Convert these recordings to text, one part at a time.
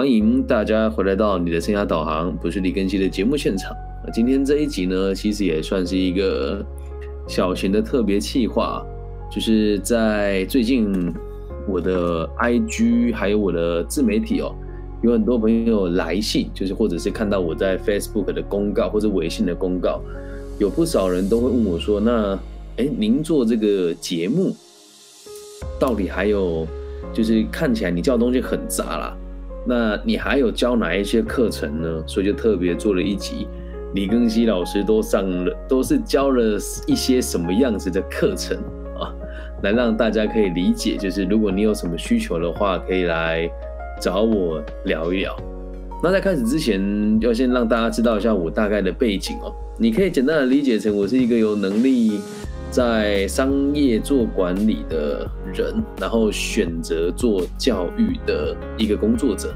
欢迎大家回来到你的生涯导航，不是李根熙的节目现场。今天这一集呢，其实也算是一个小型的特别企划，就是在最近我的 IG 还有我的自媒体哦，有很多朋友来信，就是或者是看到我在 Facebook 的公告或者微信的公告，有不少人都会问我说：“那哎，您做这个节目，到底还有就是看起来你教的东西很杂啦，那你还有教哪一些课程呢？”所以就特别做了一集。李庚希老师都上了，都是教了一些什么样子的课程啊？来让大家可以理解，就是如果你有什么需求的话，可以来找我聊一聊。那在开始之前，要先让大家知道一下我大概的背景哦。你可以简单的理解成，我是一个有能力在商业做管理的人，然后选择做教育的一个工作者。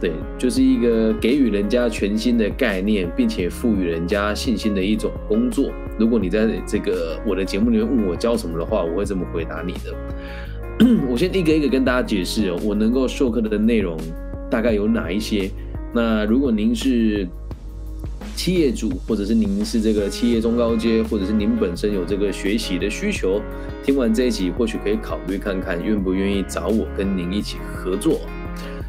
对，就是一个给予人家全新的概念，并且赋予人家信心的一种工作。如果你在这个我的节目里面问我教什么的话，我会这么回答你的。我先一个一个跟大家解释哦，我能够授课的内容大概有哪一些。那如果您是企业主，或者是您是这个企业中高阶，或者是您本身有这个学习的需求，听完这一集或许可以考虑看看，愿不愿意找我跟您一起合作。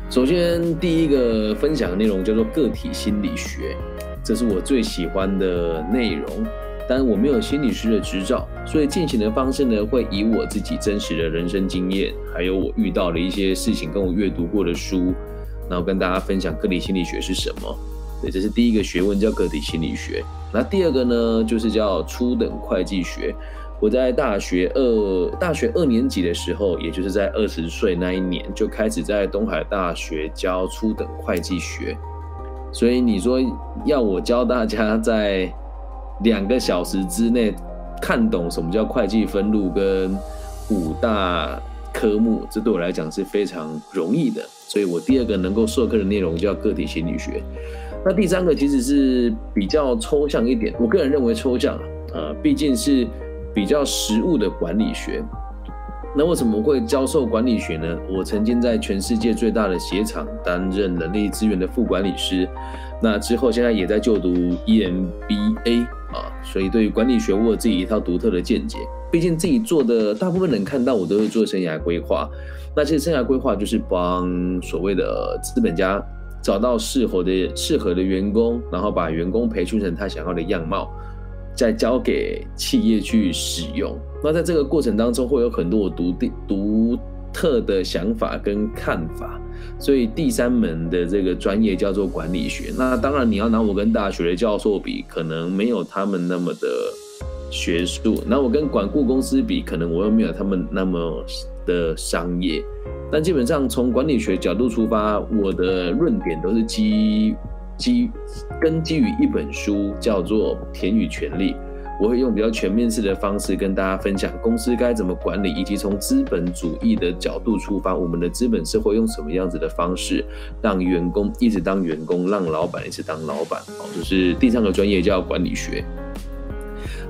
首先，第一个分享的内容叫做个体心理学，这是我最喜欢的内容。但我没有心理师的执照，所以进行的方式呢，会以我自己真实的人生经验，还有我遇到的一些事情，跟我阅读过的书，然后跟大家分享个体心理学是什么。对，这是第一个学问，叫个体心理学。那第二个呢，就是叫初等会计学。我在大学二大学二年级的时候，也就是在二十岁那一年，就开始在东海大学教初等会计学。所以你说要我教大家在两个小时之内看懂什么叫会计分录跟五大科目，这对我来讲是非常容易的。所以我第二个能够授课的内容叫个体心理学。那第三个其实是比较抽象一点，我个人认为抽象啊，毕竟是。比较实务的管理学，那为什么会教授管理学呢？我曾经在全世界最大的鞋厂担任人力资源的副管理师，那之后现在也在就读 EMBA 啊，所以对于管理学我有自己一套独特的见解。毕竟自己做的大部分人看到我都是做生涯规划，那其实生涯规划就是帮所谓的资本家找到适合的适合的员工，然后把员工培训成他想要的样貌。再交给企业去使用，那在这个过程当中会有很多我独独独特的想法跟看法，所以第三门的这个专业叫做管理学。那当然你要拿我跟大学的教授比，可能没有他们那么的学术；那我跟管顾公司比，可能我又没有他们那么的商业。但基本上从管理学角度出发，我的论点都是基。基根基于一本书，叫做《田与权力》，我会用比较全面式的方式跟大家分享公司该怎么管理，以及从资本主义的角度出发，我们的资本社会用什么样子的方式让员工一直当员工，让老板一直当老板。哦，就是第三个专业叫管理学。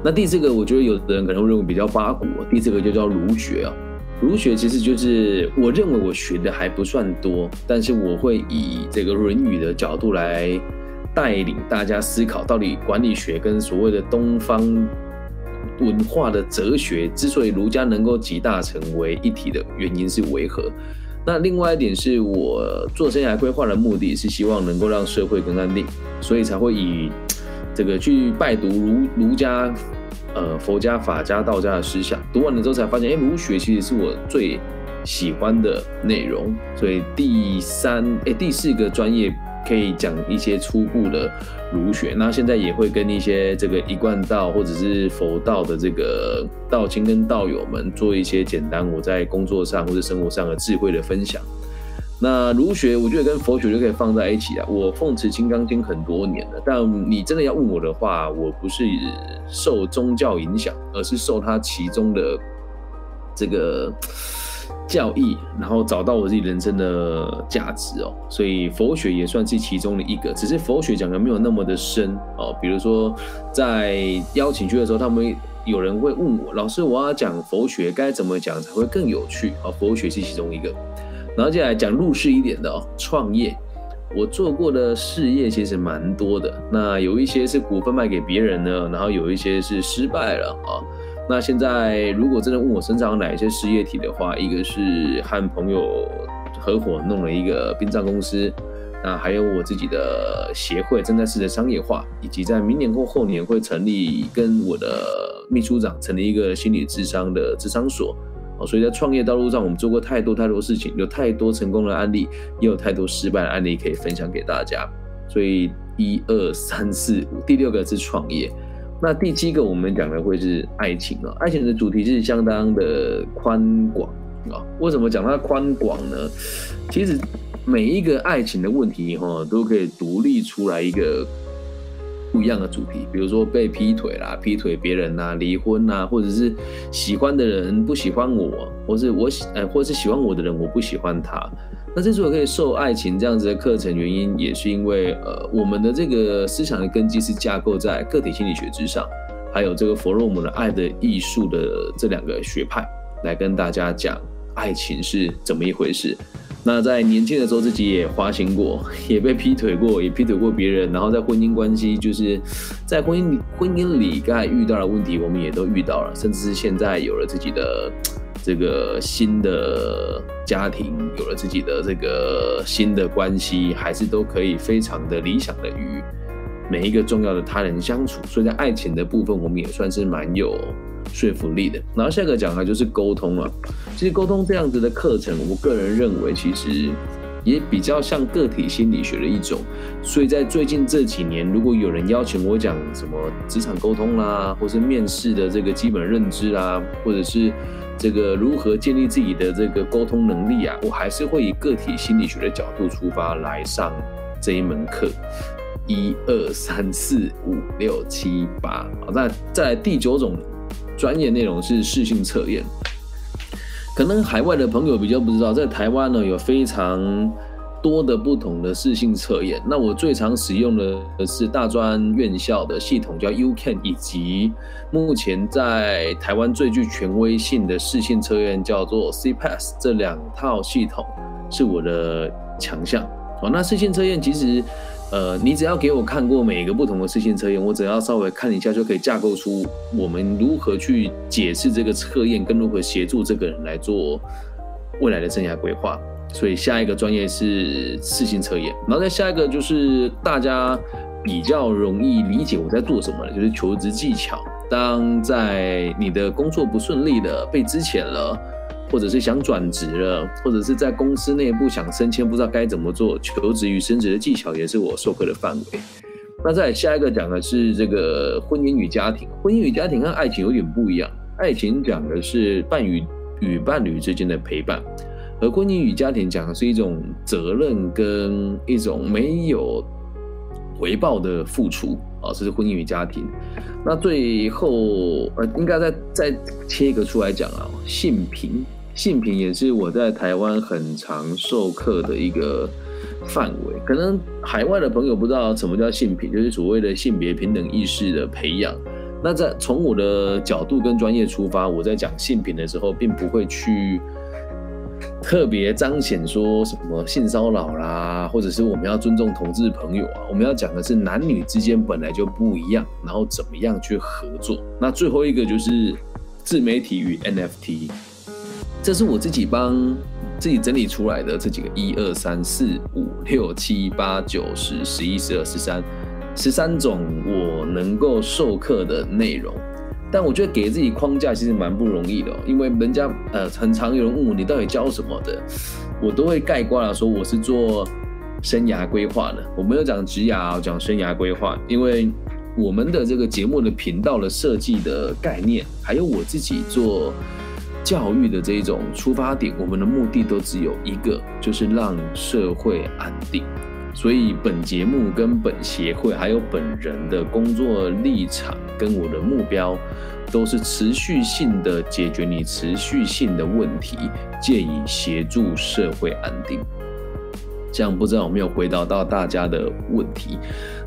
那第四个，我觉得有的人可能会认为比较八股，第四个就叫儒学啊。儒学其实就是我认为我学的还不算多，但是我会以这个《论语》的角度来带领大家思考，到底管理学跟所谓的东方文化的哲学之所以儒家能够集大成为一体的原因是为何？那另外一点是我做生涯规划的目的是希望能够让社会更安定，所以才会以这个去拜读儒儒家。呃，佛家、法家、道家的思想读完了之后，才发现，哎，儒学其实是我最喜欢的内容。所以第三，哎，第四个专业可以讲一些初步的儒学。那现在也会跟一些这个一贯道或者是佛道的这个道亲跟道友们做一些简单我在工作上或者生活上的智慧的分享。那儒学，我觉得跟佛学就可以放在一起啊。我奉持《金刚经》很多年了，但你真的要问我的话，我不是受宗教影响，而是受它其中的这个教义，然后找到我自己人生的价值哦。所以佛学也算是其中的一个，只是佛学讲的没有那么的深哦。比如说在邀请去的时候，他们有人会问我，老师，我要讲佛学该怎么讲才会更有趣啊？佛学是其中一个。然后接下来讲入世一点的哦，创业。我做过的事业其实蛮多的，那有一些是股份卖给别人呢，然后有一些是失败了啊。那现在如果真的问我身上有哪一些事业体的话，一个是和朋友合伙弄了一个殡葬公司，那还有我自己的协会正在试着商业化，以及在明年或后年会成立跟我的秘书长成立一个心理智商的智商所。哦，所以在创业道路上，我们做过太多太多事情，有太多成功的案例，也有太多失败的案例可以分享给大家。所以一二三四五，第六个是创业。那第七个我们讲的会是爱情啊，爱情的主题是相当的宽广啊。为什么讲它宽广呢？其实每一个爱情的问题哈，都可以独立出来一个。不一样的主题，比如说被劈腿啦、劈腿别人呐、离婚呐，或者是喜欢的人不喜欢我，或是我喜呃，或是喜欢我的人我不喜欢他。那之所以可以受爱情这样子的课程，原因也是因为呃，我们的这个思想的根基是架构在个体心理学之上，还有这个弗洛姆的爱的艺术的这两个学派来跟大家讲爱情是怎么一回事。那在年轻的时候，自己也花心过，也被劈腿过，也劈腿过别人。然后在婚姻关系，就是在婚姻婚姻里，刚才遇到的问题，我们也都遇到了。甚至是现在有了自己的 这个新的家庭，有了自己的这个新的关系，还是都可以非常的理想的与每一个重要的他人相处。所以在爱情的部分，我们也算是蛮有。说服力的，然后下个讲的就是沟通了。其实沟通这样子的课程，我个人认为其实也比较像个体心理学的一种。所以在最近这几年，如果有人邀请我讲什么职场沟通啦，或是面试的这个基本认知啦，或者是这个如何建立自己的这个沟通能力啊，我还是会以个体心理学的角度出发来上这一门课。一二三四五六七八，好，那再第九种。专业内容是试性测验，可能海外的朋友比较不知道，在台湾呢有非常多的不同的试性测验。那我最常使用的是大专院校的系统叫 UCAN，以及目前在台湾最具权威性的试性测验叫做 CPAS，这两套系统是我的强项。哦，那试性测验其实。呃，你只要给我看过每个不同的视线测验，我只要稍微看一下，就可以架构出我们如何去解释这个测验，跟如何协助这个人来做未来的生涯规划。所以下一个专业是视线测验，然后再下一个就是大家比较容易理解我在做什么的，就是求职技巧。当在你的工作不顺利的被支遣了。或者是想转职了，或者是在公司内部想升迁，不知道该怎么做，求职与升职的技巧也是我授课的范围。那再下一个讲的是这个婚姻与家庭，婚姻与家庭跟爱情有点不一样。爱情讲的是伴侣与伴侣之间的陪伴，而婚姻与家庭讲的是一种责任跟一种没有回报的付出啊，这是婚姻与家庭。那最后呃，应该再再切一个出来讲啊，性平。性平也是我在台湾很常授课的一个范围，可能海外的朋友不知道什么叫性平，就是所谓的性别平等意识的培养。那在从我的角度跟专业出发，我在讲性平的时候，并不会去特别彰显说什么性骚扰啦，或者是我们要尊重同志朋友啊，我们要讲的是男女之间本来就不一样，然后怎么样去合作。那最后一个就是自媒体与 NFT。这是我自己帮自己整理出来的这几个一二三四五六七八九十十一十二十三十三种我能够授课的内容，但我觉得给自己框架其实蛮不容易的，因为人家呃很常有人问我你到底教什么的，我都会概括了说我是做生涯规划的，我没有讲职涯，讲生涯规划，因为我们的这个节目的频道的设计的概念，还有我自己做。教育的这一种出发点，我们的目的都只有一个，就是让社会安定。所以本节目跟本协会还有本人的工作立场跟我的目标，都是持续性的解决你持续性的问题，借以协助社会安定。这样不知道有没有回答到大家的问题？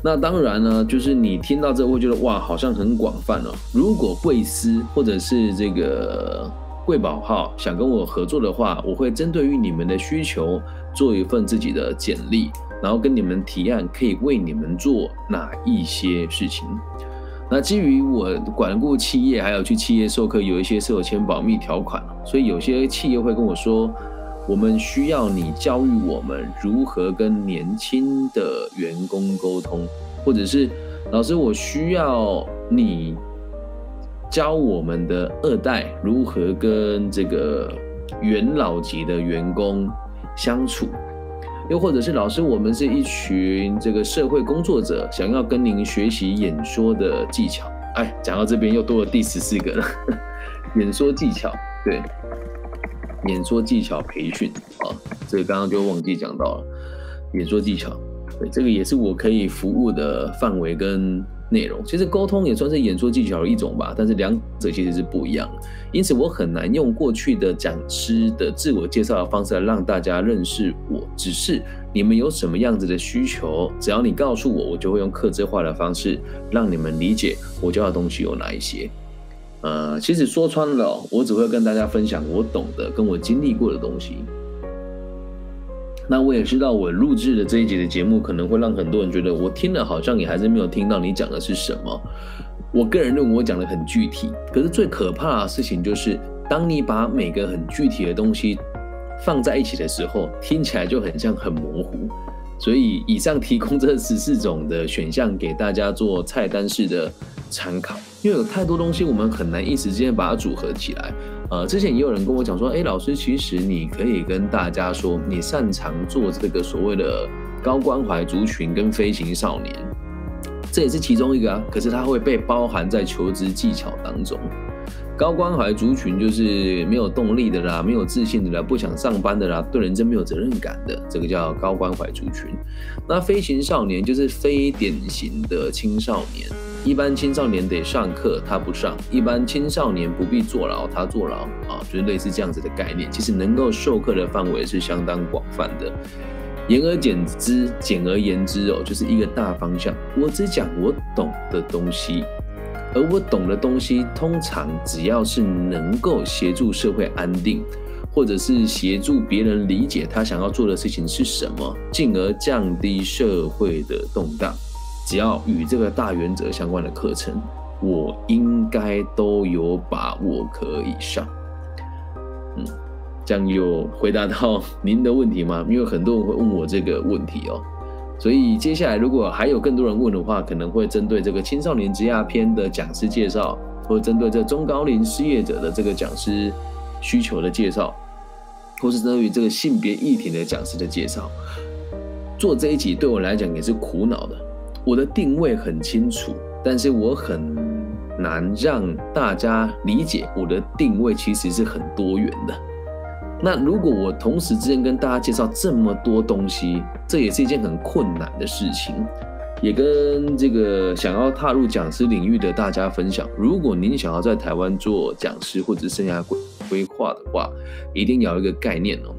那当然呢，就是你听到这会觉得哇，好像很广泛哦。如果贵司或者是这个。贵宝号想跟我合作的话，我会针对于你们的需求做一份自己的简历，然后跟你们提案可以为你们做哪一些事情。那基于我管过企业，还有去企业授课，有一些是有签保密条款，所以有些企业会跟我说，我们需要你教育我们如何跟年轻的员工沟通，或者是老师，我需要你。教我们的二代如何跟这个元老级的员工相处，又或者是老师，我们是一群这个社会工作者，想要跟您学习演说的技巧。哎，讲到这边又多了第十四个了，演说技巧，对，演说技巧培训啊，这个刚刚就忘记讲到了，演说技巧，对，这个也是我可以服务的范围跟。内容其实沟通也算是演说技巧的一种吧，但是两者其实是不一样的，因此我很难用过去的讲师的自我介绍的方式来让大家认识我。只是你们有什么样子的需求，只要你告诉我，我就会用客制化的方式让你们理解我教的东西有哪一些。呃，其实说穿了，我只会跟大家分享我懂得、跟我经历过的东西。那我也知道，我录制的这一集的节目可能会让很多人觉得我听了好像也还是没有听到你讲的是什么。我个人认为我讲的很具体，可是最可怕的事情就是，当你把每个很具体的东西放在一起的时候，听起来就很像很模糊。所以以上提供这十四种的选项给大家做菜单式的参考，因为有太多东西我们很难一时间把它组合起来。呃，之前也有人跟我讲说，哎，老师，其实你可以跟大家说，你擅长做这个所谓的高关怀族群跟飞行少年，这也是其中一个啊。可是它会被包含在求职技巧当中。高关怀族群就是没有动力的啦，没有自信的啦，不想上班的啦，对人真没有责任感的，这个叫高关怀族群。那飞行少年就是非典型的青少年。一般青少年得上课，他不上；一般青少年不必坐牢，他坐牢啊，就是类似这样子的概念。其实能够授课的范围是相当广泛的。言而简之，简而言之哦，就是一个大方向。我只讲我懂的东西，而我懂的东西，通常只要是能够协助社会安定，或者是协助别人理解他想要做的事情是什么，进而降低社会的动荡。只要与这个大原则相关的课程，我应该都有把握可以上。嗯，这样有回答到您的问题吗？因为很多人会问我这个问题哦，所以接下来如果还有更多人问的话，可能会针对这个青少年职业篇的讲师介绍，或针对这中高龄失业者的这个讲师需求的介绍，或是针对于这个性别议题的讲师的介绍，做这一集对我来讲也是苦恼的。我的定位很清楚，但是我很难让大家理解我的定位其实是很多元的。那如果我同时之间跟大家介绍这么多东西，这也是一件很困难的事情。也跟这个想要踏入讲师领域的大家分享，如果您想要在台湾做讲师或者生涯规规划的话，一定要有一个概念哦。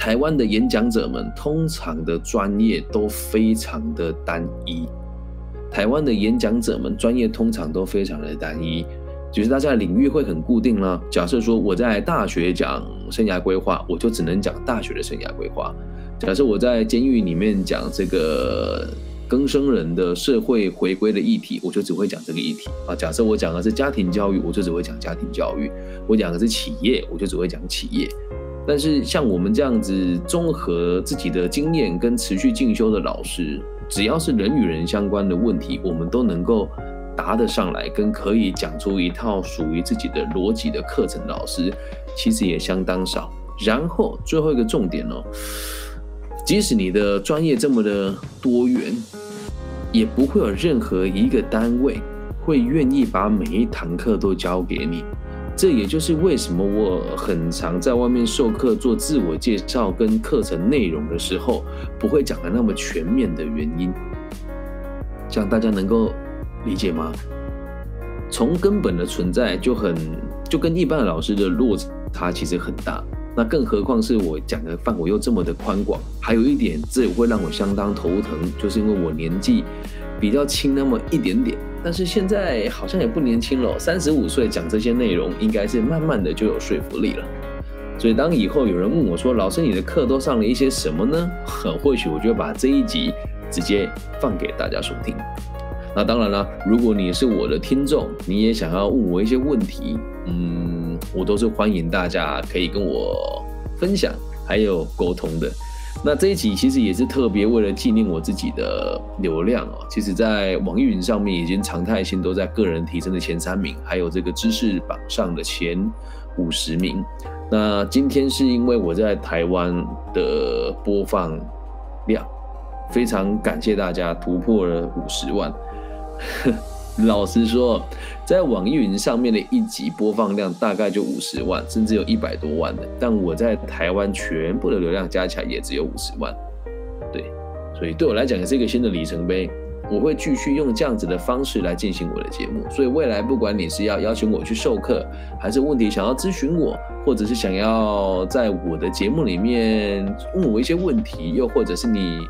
台湾的演讲者们通常的专业都非常的单一。台湾的演讲者们专业通常都非常的单一，就是大家的领域会很固定啦。假设说我在大学讲生涯规划，我就只能讲大学的生涯规划；假设我在监狱里面讲这个更生人的社会回归的议题，我就只会讲这个议题啊。假设我讲的是家庭教育，我就只会讲家庭教育；我讲的是企业，我就只会讲企业。但是像我们这样子综合自己的经验跟持续进修的老师，只要是人与人相关的问题，我们都能够答得上来，跟可以讲出一套属于自己的逻辑的课程。老师其实也相当少。然后最后一个重点哦，即使你的专业这么的多元，也不会有任何一个单位会愿意把每一堂课都教给你。这也就是为什么我很常在外面授课做自我介绍跟课程内容的时候，不会讲的那么全面的原因。这样大家能够理解吗？从根本的存在就很就跟一般的老师的落差其实很大，那更何况是我讲的范围又这么的宽广。还有一点，这也会让我相当头疼，就是因为我年纪比较轻那么一点点。但是现在好像也不年轻了，三十五岁讲这些内容，应该是慢慢的就有说服力了。所以当以后有人问我说：“老师，你的课都上了一些什么呢？”很或许我就把这一集直接放给大家收听。那当然了，如果你是我的听众，你也想要问我一些问题，嗯，我都是欢迎大家可以跟我分享还有沟通的。那这一集其实也是特别为了纪念我自己的流量哦。其实，在网易云上面已经常态性都在个人提升的前三名，还有这个知识榜上的前五十名。那今天是因为我在台湾的播放量，非常感谢大家突破了五十万。老实说，在网易云上面的一集播放量大概就五十万，甚至有一百多万的。但我在台湾全部的流量加起来也只有五十万，对，所以对我来讲也是一个新的里程碑。我会继续用这样子的方式来进行我的节目。所以未来不管你是要邀请我去授课，还是问题想要咨询我，或者是想要在我的节目里面问我一些问题，又或者是你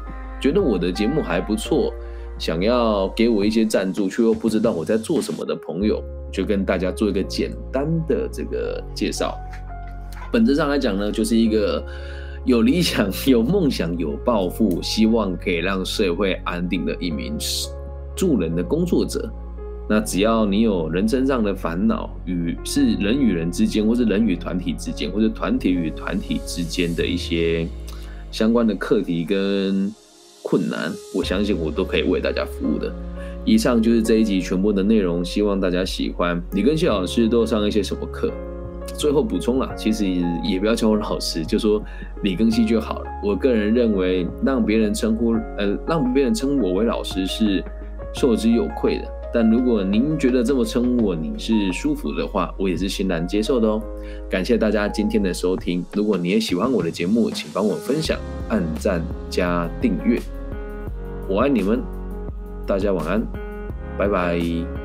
觉得我的节目还不错。想要给我一些赞助，却又不知道我在做什么的朋友，就跟大家做一个简单的这个介绍。本质上来讲呢，就是一个有理想、有梦想、有抱负，希望可以让社会安定的一名助人的工作者。那只要你有人生上的烦恼，与是人与人之间，或是人与团体之间，或者团体与团体之间的一些相关的课题跟。困难，我相信我都可以为大家服务的。以上就是这一集全部的内容，希望大家喜欢。你跟谢老师都上一些什么课？最后补充了，其实也不要叫我老师，就说李庚希就好了。我个人认为，让别人称呼呃，让别人称呼我为老师是受之有愧的。但如果您觉得这么称呼我你是舒服的话，我也是欣然接受的哦。感谢大家今天的收听。如果你也喜欢我的节目，请帮我分享、按赞加订阅。我爱你们，大家晚安，拜拜。